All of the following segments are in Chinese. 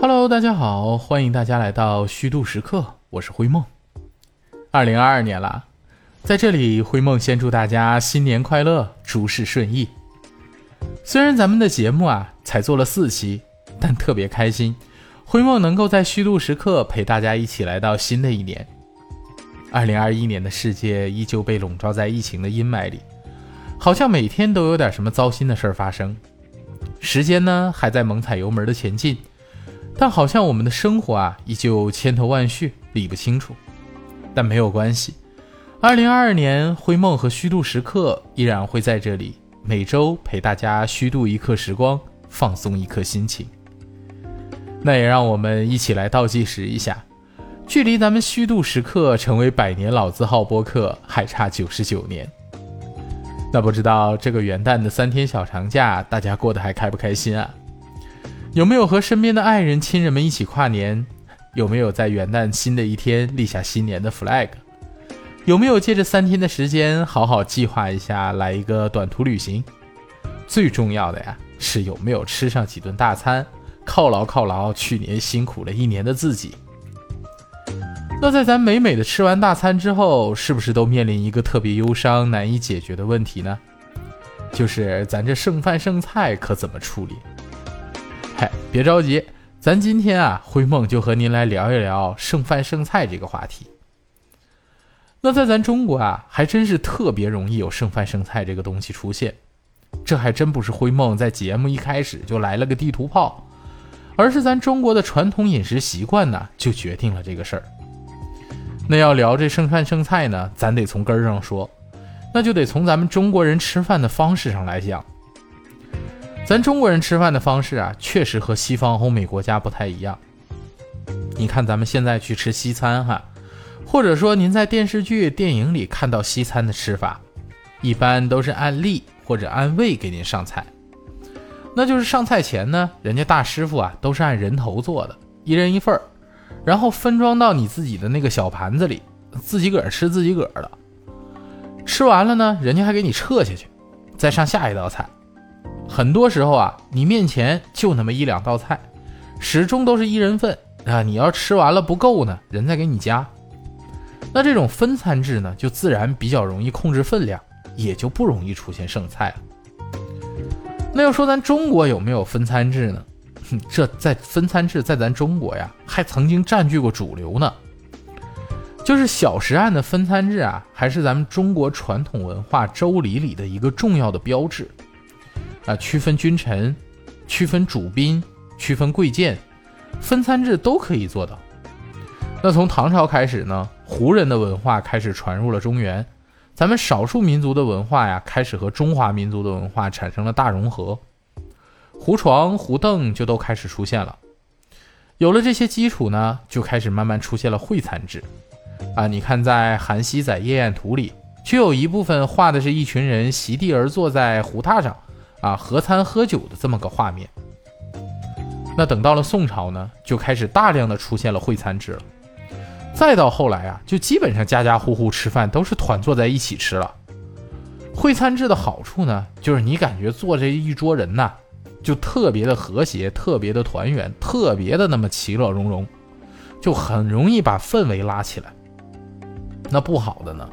Hello，大家好，欢迎大家来到虚度时刻，我是灰梦。二零二二年了，在这里灰梦先祝大家新年快乐，诸事顺意。虽然咱们的节目啊才做了四期，但特别开心，灰梦能够在虚度时刻陪大家一起来到新的一年。二零二一年的世界依旧被笼罩在疫情的阴霾里，好像每天都有点什么糟心的事儿发生。时间呢还在猛踩油门的前进。但好像我们的生活啊，依旧千头万绪，理不清楚。但没有关系，二零二二年灰梦和虚度时刻依然会在这里，每周陪大家虚度一刻时光，放松一刻心情。那也让我们一起来倒计时一下，距离咱们虚度时刻成为百年老字号播客还差九十九年。那不知道这个元旦的三天小长假，大家过得还开不开心啊？有没有和身边的爱人、亲人们一起跨年？有没有在元旦新的一天立下新年的 flag？有没有借着三天的时间好好计划一下来一个短途旅行？最重要的呀，是有没有吃上几顿大餐，犒劳犒劳去年辛苦了一年的自己？那在咱美美的吃完大餐之后，是不是都面临一个特别忧伤、难以解决的问题呢？就是咱这剩饭剩菜可怎么处理？嗨，别着急，咱今天啊，灰梦就和您来聊一聊剩饭剩菜这个话题。那在咱中国啊，还真是特别容易有剩饭剩菜这个东西出现。这还真不是灰梦在节目一开始就来了个地图炮，而是咱中国的传统饮食习惯呢，就决定了这个事儿。那要聊这剩饭剩菜呢，咱得从根儿上说，那就得从咱们中国人吃饭的方式上来讲。咱中国人吃饭的方式啊，确实和西方欧美国家不太一样。你看咱们现在去吃西餐哈，或者说您在电视剧、电影里看到西餐的吃法，一般都是按例或者按位给您上菜。那就是上菜前呢，人家大师傅啊都是按人头做的，一人一份儿，然后分装到你自己的那个小盘子里，自己个儿吃自己个儿的。吃完了呢，人家还给你撤下去，再上下一道菜。很多时候啊，你面前就那么一两道菜，始终都是一人份啊。你要吃完了不够呢，人再给你加。那这种分餐制呢，就自然比较容易控制分量，也就不容易出现剩菜了。那要说咱中国有没有分餐制呢？这在分餐制在咱中国呀，还曾经占据过主流呢。就是小食案的分餐制啊，还是咱们中国传统文化周礼里的一个重要的标志。啊，区分君臣，区分主宾，区分贵贱，分餐制都可以做到。那从唐朝开始呢，胡人的文化开始传入了中原，咱们少数民族的文化呀，开始和中华民族的文化产生了大融合，胡床、胡凳就都开始出现了。有了这些基础呢，就开始慢慢出现了会餐制。啊，你看在《韩熙载夜宴图》里，就有一部分画的是一群人席地而坐在胡榻上。啊，合餐喝酒的这么个画面。那等到了宋朝呢，就开始大量的出现了会餐制了。再到后来啊，就基本上家家户户吃饭都是团坐在一起吃了。会餐制的好处呢，就是你感觉坐这一桌人呐，就特别的和谐，特别的团圆，特别的那么其乐融融，就很容易把氛围拉起来。那不好的呢？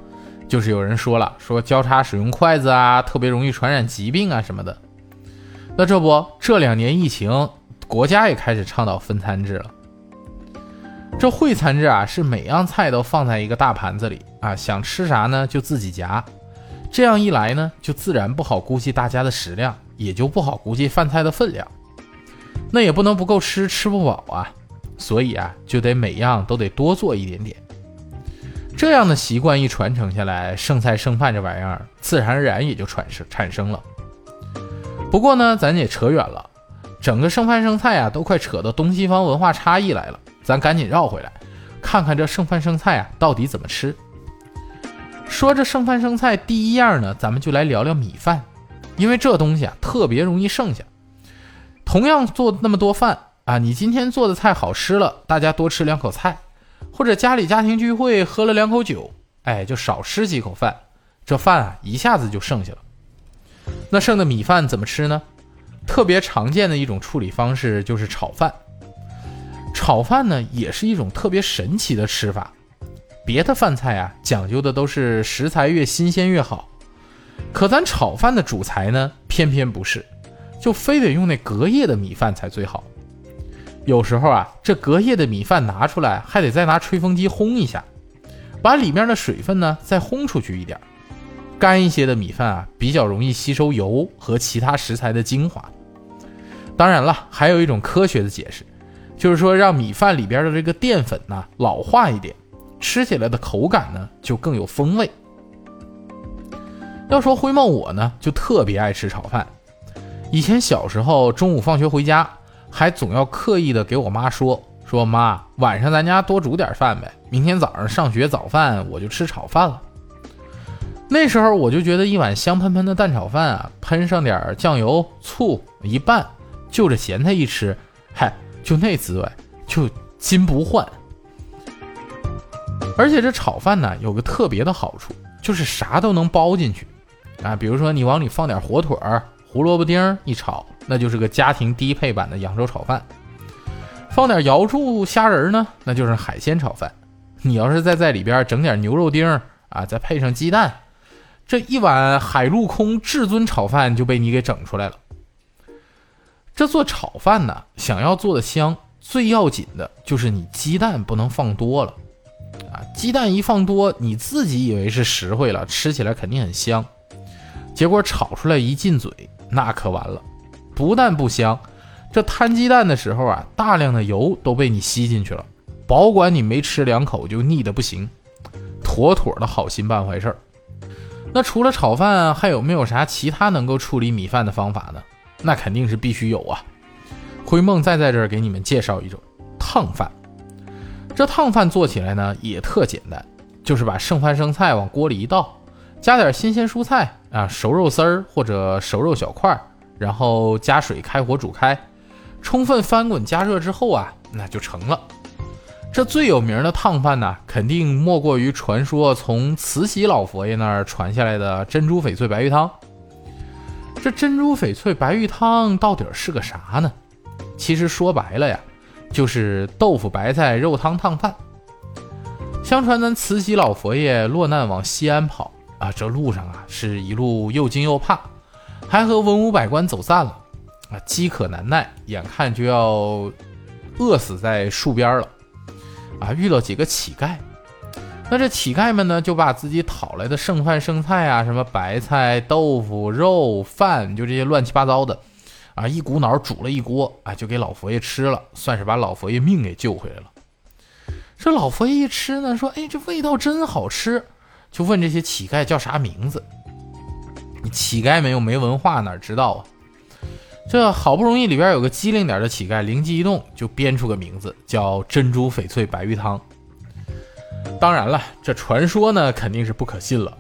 就是有人说了，说交叉使用筷子啊，特别容易传染疾病啊什么的。那这不，这两年疫情，国家也开始倡导分餐制了。这会餐制啊，是每样菜都放在一个大盘子里啊，想吃啥呢就自己夹。这样一来呢，就自然不好估计大家的食量，也就不好估计饭菜的分量。那也不能不够吃，吃不饱啊，所以啊，就得每样都得多做一点点。这样的习惯一传承下来，剩菜剩饭这玩意儿自然而然也就产生产生了。不过呢，咱也扯远了，整个剩饭剩菜啊，都快扯到东西方文化差异来了。咱赶紧绕回来，看看这剩饭剩菜啊到底怎么吃。说这剩饭剩菜，第一样呢，咱们就来聊聊米饭，因为这东西啊特别容易剩下。同样做那么多饭啊，你今天做的菜好吃了，大家多吃两口菜。或者家里家庭聚会喝了两口酒，哎，就少吃几口饭，这饭啊一下子就剩下了。那剩的米饭怎么吃呢？特别常见的一种处理方式就是炒饭。炒饭呢也是一种特别神奇的吃法。别的饭菜啊讲究的都是食材越新鲜越好，可咱炒饭的主材呢偏偏不是，就非得用那隔夜的米饭才最好。有时候啊，这隔夜的米饭拿出来还得再拿吹风机烘一下，把里面的水分呢再烘出去一点。干一些的米饭啊比较容易吸收油和其他食材的精华。当然了，还有一种科学的解释，就是说让米饭里边的这个淀粉呢老化一点，吃起来的口感呢就更有风味。要说灰梦我呢，就特别爱吃炒饭。以前小时候中午放学回家，还总要刻意的给我妈说说妈，晚上咱家多煮点饭呗，明天早上上学早饭我就吃炒饭了。那时候我就觉得一碗香喷喷的蛋炒饭啊，喷上点酱油、醋一拌。就着咸菜一吃，嗨，就那滋味，就金不换。而且这炒饭呢，有个特别的好处，就是啥都能包进去啊。比如说你往里放点火腿儿、胡萝卜丁一炒，那就是个家庭低配版的扬州炒饭；放点瑶柱、虾仁呢，那就是海鲜炒饭。你要是再在里边整点牛肉丁啊，再配上鸡蛋，这一碗海陆空至尊炒饭就被你给整出来了。这做炒饭呢，想要做的香，最要紧的就是你鸡蛋不能放多了，啊，鸡蛋一放多，你自己以为是实惠了，吃起来肯定很香，结果炒出来一进嘴，那可完了，不但不香，这摊鸡蛋的时候啊，大量的油都被你吸进去了，保管你没吃两口就腻的不行，妥妥的好心办坏事儿。那除了炒饭，还有没有啥其他能够处理米饭的方法呢？那肯定是必须有啊！灰梦再在这儿给你们介绍一种烫饭。这烫饭做起来呢也特简单，就是把剩饭剩菜往锅里一倒，加点新鲜蔬菜啊，熟肉丝儿或者熟肉小块儿，然后加水开火煮开，充分翻滚加热之后啊，那就成了。这最有名的烫饭呢，肯定莫过于传说从慈禧老佛爷那儿传下来的珍珠翡翠白玉汤。这珍珠翡翠白玉汤到底是个啥呢？其实说白了呀，就是豆腐白菜肉汤烫饭。相传咱慈禧老佛爷落难往西安跑啊，这路上啊是一路又惊又怕，还和文武百官走散了啊，饥渴难耐，眼看就要饿死在树边了啊，遇到几个乞丐。那这乞丐们呢，就把自己讨来的剩饭剩菜啊，什么白菜、豆腐、肉饭，就这些乱七八糟的，啊，一股脑煮了一锅，啊，就给老佛爷吃了，算是把老佛爷命给救回来了。这老佛爷一吃呢，说：“哎，这味道真好吃。”就问这些乞丐叫啥名字。你乞丐们又没文化，哪知道啊？这好不容易里边有个机灵点的乞丐，灵机一动，就编出个名字，叫珍珠翡翠白玉汤。当然了，这传说呢肯定是不可信了。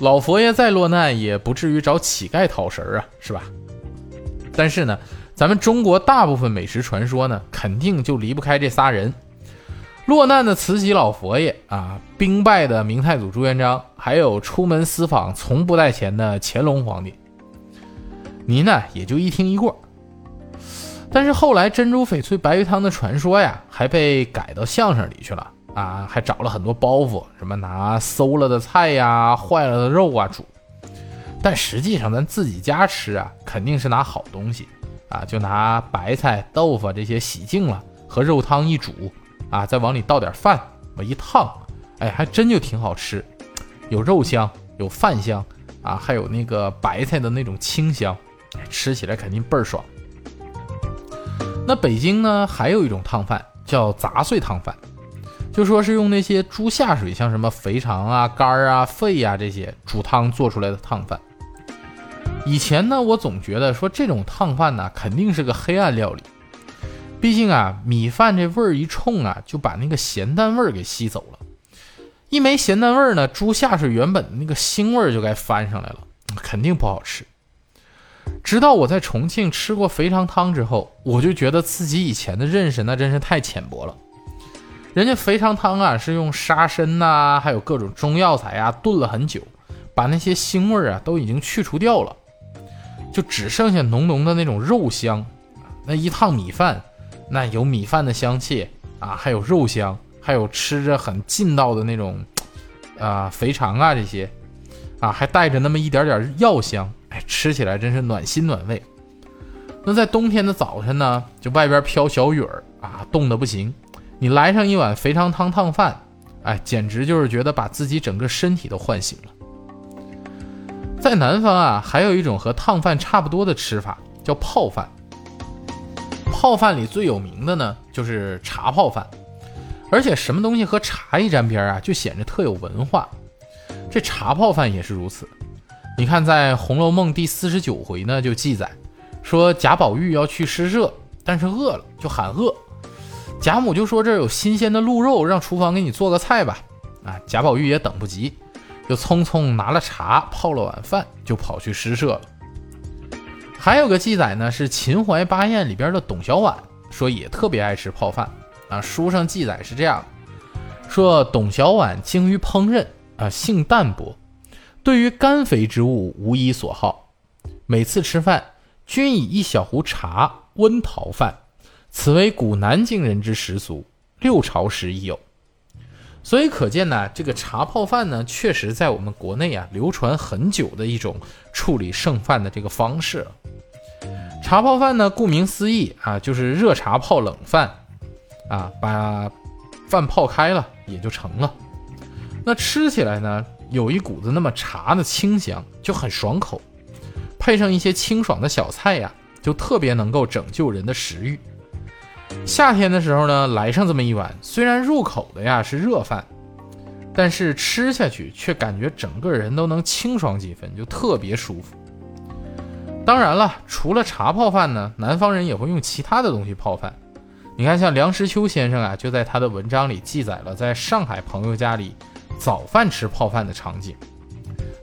老佛爷再落难，也不至于找乞丐讨食啊，是吧？但是呢，咱们中国大部分美食传说呢，肯定就离不开这仨人：落难的慈禧老佛爷啊，兵败的明太祖朱元璋，还有出门私访从不带钱的乾隆皇帝。您呢也就一听一过。但是后来珍珠翡翠白玉汤的传说呀，还被改到相声里去了。啊，还找了很多包袱，什么拿馊了的菜呀、坏了的肉啊煮，但实际上咱自己家吃啊，肯定是拿好东西啊，就拿白菜、豆腐这些洗净了，和肉汤一煮啊，再往里倒点饭，我一烫，哎，还真就挺好吃，有肉香，有饭香啊，还有那个白菜的那种清香，吃起来肯定倍儿爽。那北京呢，还有一种烫饭叫杂碎烫饭。就说是用那些猪下水，像什么肥肠啊、肝儿啊、肺呀这些煮汤做出来的烫饭。以前呢，我总觉得说这种烫饭呢，肯定是个黑暗料理。毕竟啊，米饭这味儿一冲啊，就把那个咸淡味儿给吸走了。一没咸淡味儿呢，猪下水原本的那个腥味儿就该翻上来了，肯定不好吃。直到我在重庆吃过肥肠汤之后，我就觉得自己以前的认识那真是太浅薄了。人家肥肠汤啊，是用沙参呐，还有各种中药材啊炖了很久，把那些腥味儿啊都已经去除掉了，就只剩下浓浓的那种肉香。那一烫米饭那有米饭的香气啊，还有肉香，还有吃着很劲道的那种啊肥肠啊这些啊，还带着那么一点点药香，哎，吃起来真是暖心暖胃。那在冬天的早晨呢，就外边飘小雨儿啊，冻得不行。你来上一碗肥肠汤烫饭，哎，简直就是觉得把自己整个身体都唤醒了。在南方啊，还有一种和烫饭差不多的吃法，叫泡饭。泡饭里最有名的呢，就是茶泡饭。而且什么东西和茶一沾边啊，就显得特有文化。这茶泡饭也是如此。你看，在《红楼梦》第四十九回呢，就记载。说贾宝玉要去诗社，但是饿了就喊饿。贾母就说这有新鲜的鹿肉，让厨房给你做个菜吧。啊，贾宝玉也等不及，就匆匆拿了茶泡了碗饭，就跑去诗社了。还有个记载呢，是秦淮八艳里边的董小宛说也特别爱吃泡饭。啊，书上记载是这样，说董小宛精于烹饪，啊，性淡薄，对于甘肥之物无一所好，每次吃饭。均以一小壶茶温陶饭，此为古南京人之食俗，六朝时已有。所以可见呢，这个茶泡饭呢，确实在我们国内啊流传很久的一种处理剩饭的这个方式。茶泡饭呢，顾名思义啊，就是热茶泡冷饭，啊，把饭泡开了也就成了。那吃起来呢，有一股子那么茶的清香，就很爽口。配上一些清爽的小菜呀，就特别能够拯救人的食欲。夏天的时候呢，来上这么一碗，虽然入口的呀是热饭，但是吃下去却感觉整个人都能清爽几分，就特别舒服。当然了，除了茶泡饭呢，南方人也会用其他的东西泡饭。你看，像梁实秋先生啊，就在他的文章里记载了在上海朋友家里早饭吃泡饭的场景，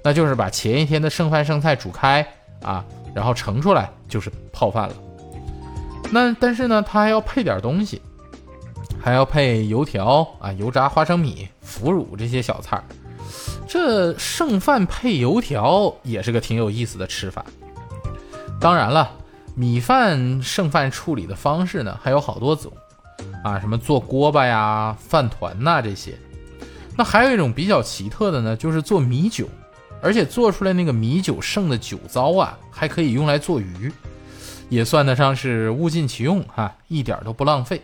那就是把前一天的剩饭剩菜煮开。啊，然后盛出来就是泡饭了。那但是呢，他还要配点东西，还要配油条啊、油炸花生米、腐乳这些小菜儿这剩饭配油条也是个挺有意思的吃法。当然了，米饭剩饭处理的方式呢还有好多种啊，什么做锅巴呀、饭团呐这些。那还有一种比较奇特的呢，就是做米酒。而且做出来那个米酒剩的酒糟啊，还可以用来做鱼，也算得上是物尽其用哈，一点都不浪费。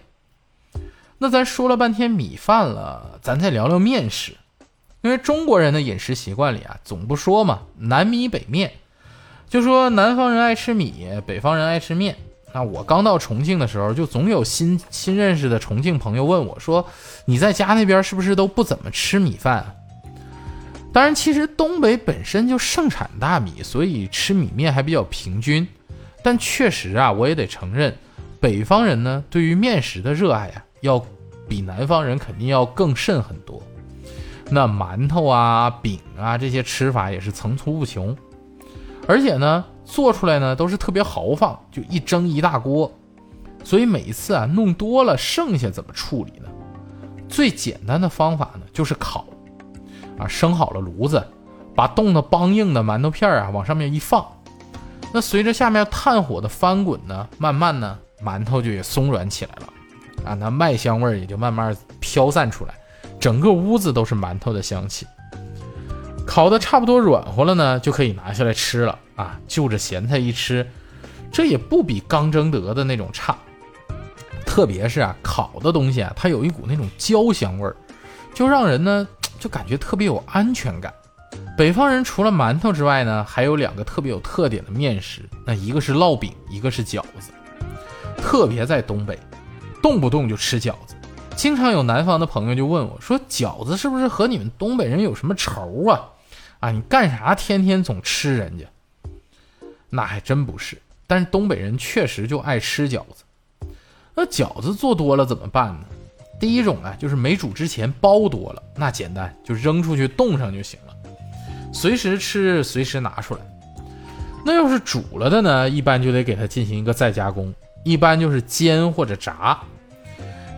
那咱说了半天米饭了，咱再聊聊面食。因为中国人的饮食习惯里啊，总不说嘛，南米北面，就说南方人爱吃米，北方人爱吃面。那我刚到重庆的时候，就总有新新认识的重庆朋友问我说：“你在家那边是不是都不怎么吃米饭？”当然，其实东北本身就盛产大米，所以吃米面还比较平均。但确实啊，我也得承认，北方人呢对于面食的热爱啊，要比南方人肯定要更甚很多。那馒头啊、饼啊这些吃法也是层出不穷，而且呢做出来呢都是特别豪放，就一蒸一大锅。所以每一次啊弄多了，剩下怎么处理呢？最简单的方法呢就是烤。啊，生好了炉子，把冻得梆硬的馒头片儿啊往上面一放，那随着下面炭火的翻滚呢，慢慢呢馒头就也松软起来了，啊，那麦香味儿也就慢慢飘散出来，整个屋子都是馒头的香气。烤的差不多软和了呢，就可以拿下来吃了啊，就着咸菜一吃，这也不比刚蒸得的那种差。特别是啊，烤的东西啊，它有一股那种焦香味儿，就让人呢。就感觉特别有安全感。北方人除了馒头之外呢，还有两个特别有特点的面食，那一个是烙饼，一个是饺子。特别在东北，动不动就吃饺子。经常有南方的朋友就问我说：“饺子是不是和你们东北人有什么仇啊？啊，你干啥天天总吃人家？”那还真不是，但是东北人确实就爱吃饺子。那饺子做多了怎么办呢？第一种啊，就是没煮之前包多了，那简单，就扔出去冻上就行了，随时吃，随时拿出来。那要是煮了的呢，一般就得给它进行一个再加工，一般就是煎或者炸。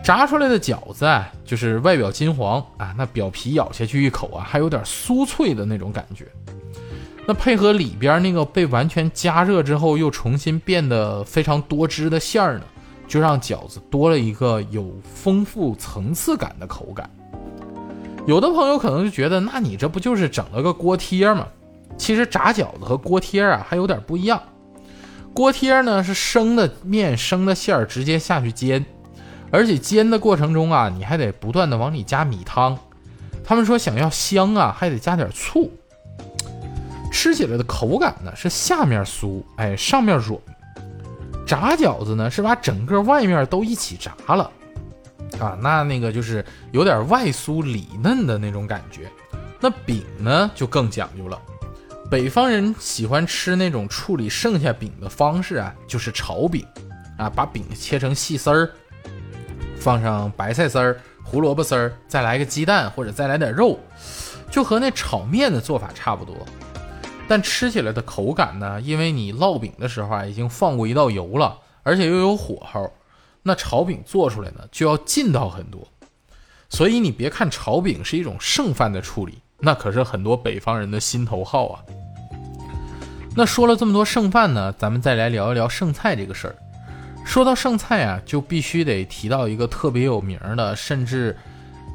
炸出来的饺子啊，就是外表金黄啊，那表皮咬下去一口啊，还有点酥脆的那种感觉。那配合里边那个被完全加热之后又重新变得非常多汁的馅儿呢。就让饺子多了一个有丰富层次感的口感。有的朋友可能就觉得，那你这不就是整了个锅贴吗？其实炸饺子和锅贴啊还有点不一样。锅贴呢是生的面、生的馅儿直接下去煎，而且煎的过程中啊，你还得不断的往里加米汤。他们说想要香啊，还得加点醋。吃起来的口感呢是下面酥，哎，上面软。炸饺子呢是把整个外面都一起炸了，啊，那那个就是有点外酥里嫩的那种感觉。那饼呢就更讲究了，北方人喜欢吃那种处理剩下饼的方式啊，就是炒饼，啊，把饼切成细丝儿，放上白菜丝儿、胡萝卜丝儿，再来个鸡蛋或者再来点肉，就和那炒面的做法差不多。但吃起来的口感呢？因为你烙饼的时候啊，已经放过一道油了，而且又有火候，那炒饼做出来呢就要劲道很多。所以你别看炒饼是一种剩饭的处理，那可是很多北方人的心头好啊。那说了这么多剩饭呢，咱们再来聊一聊剩菜这个事儿。说到剩菜啊，就必须得提到一个特别有名的，甚至。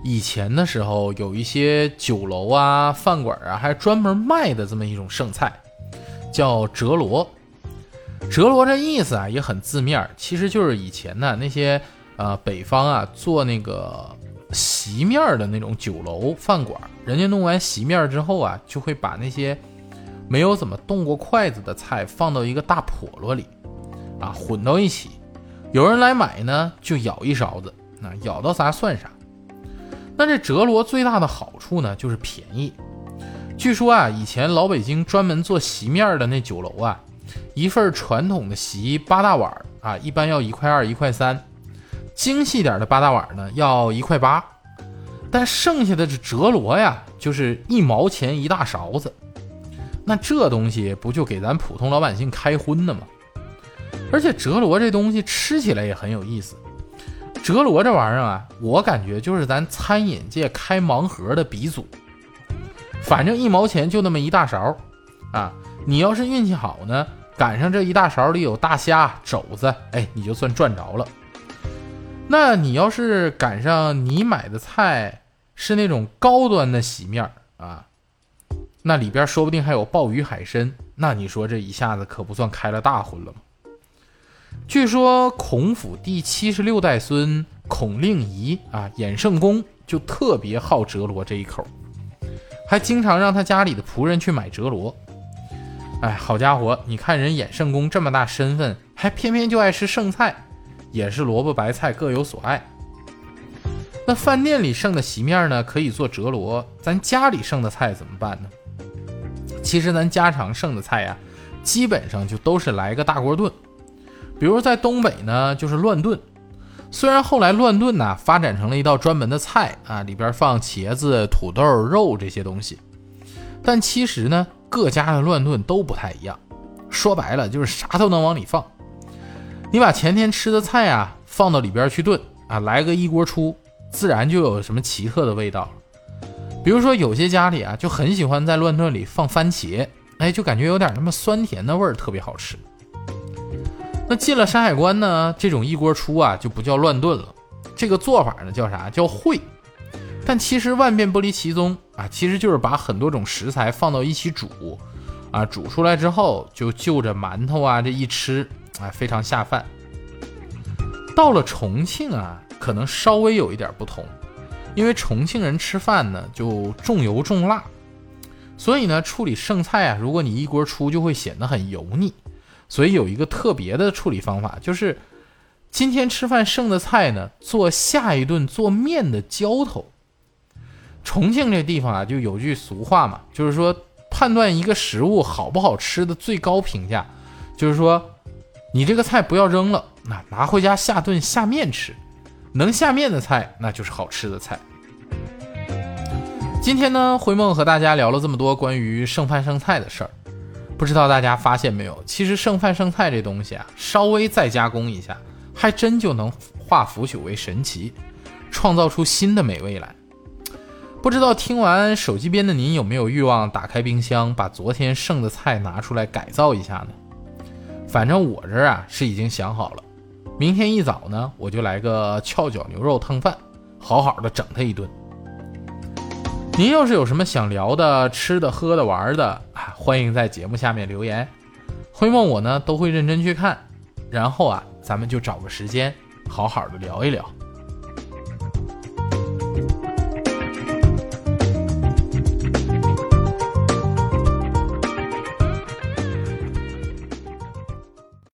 以前的时候，有一些酒楼啊、饭馆啊，还专门卖的这么一种剩菜，叫折罗。折罗这意思啊，也很字面，其实就是以前呢那些呃北方啊做那个席面的那种酒楼饭馆，人家弄完席面之后啊，就会把那些没有怎么动过筷子的菜放到一个大笸箩里，啊混到一起，有人来买呢，就舀一勺子，那舀到啥算啥。那这折罗最大的好处呢，就是便宜。据说啊，以前老北京专门做席面的那酒楼啊，一份传统的席八大碗啊，一般要一块二、一块三；精细点的八大碗呢，要一块八。但剩下的这折罗呀，就是一毛钱一大勺子。那这东西不就给咱普通老百姓开荤的吗？而且折罗这东西吃起来也很有意思。折罗这玩意儿啊，我感觉就是咱餐饮界开盲盒的鼻祖。反正一毛钱就那么一大勺，啊，你要是运气好呢，赶上这一大勺里有大虾、肘子，哎，你就算赚着了。那你要是赶上你买的菜是那种高端的席面啊，那里边说不定还有鲍鱼、海参，那你说这一下子可不算开了大荤了吗？据说孔府第七十六代孙孔令仪啊，衍圣公就特别好折罗这一口，还经常让他家里的仆人去买折罗。哎，好家伙，你看人衍圣公这么大身份，还偏偏就爱吃剩菜，也是萝卜白菜各有所爱。那饭店里剩的席面呢，可以做折罗，咱家里剩的菜怎么办呢？其实咱家常剩的菜呀，基本上就都是来个大锅炖。比如在东北呢，就是乱炖。虽然后来乱炖呢发展成了一道专门的菜啊，里边放茄子、土豆、肉这些东西，但其实呢，各家的乱炖都不太一样。说白了就是啥都能往里放。你把前天吃的菜啊放到里边去炖啊，来个一锅出，自然就有什么奇特的味道。比如说有些家里啊就很喜欢在乱炖里放番茄，哎，就感觉有点那么酸甜的味儿，特别好吃。那进了山海关呢，这种一锅出啊就不叫乱炖了，这个做法呢叫啥？叫烩。但其实万变不离其宗啊，其实就是把很多种食材放到一起煮，啊，煮出来之后就就着馒头啊这一吃，啊，非常下饭。到了重庆啊，可能稍微有一点不同，因为重庆人吃饭呢就重油重辣，所以呢处理剩菜啊，如果你一锅出就会显得很油腻。所以有一个特别的处理方法，就是今天吃饭剩的菜呢，做下一顿做面的浇头。重庆这地方啊，就有句俗话嘛，就是说判断一个食物好不好吃的最高评价，就是说你这个菜不要扔了，那拿回家下顿下面吃，能下面的菜那就是好吃的菜。今天呢，灰梦和大家聊了这么多关于剩饭剩菜的事儿。不知道大家发现没有，其实剩饭剩菜这东西啊，稍微再加工一下，还真就能化腐朽为神奇，创造出新的美味来。不知道听完手机边的您有没有欲望打开冰箱，把昨天剩的菜拿出来改造一下呢？反正我这儿啊是已经想好了，明天一早呢，我就来个翘脚牛肉汤饭，好好的整他一顿。您要是有什么想聊的、吃的、喝的、玩的，欢迎在节目下面留言，灰梦我呢都会认真去看，然后啊，咱们就找个时间好好的聊一聊。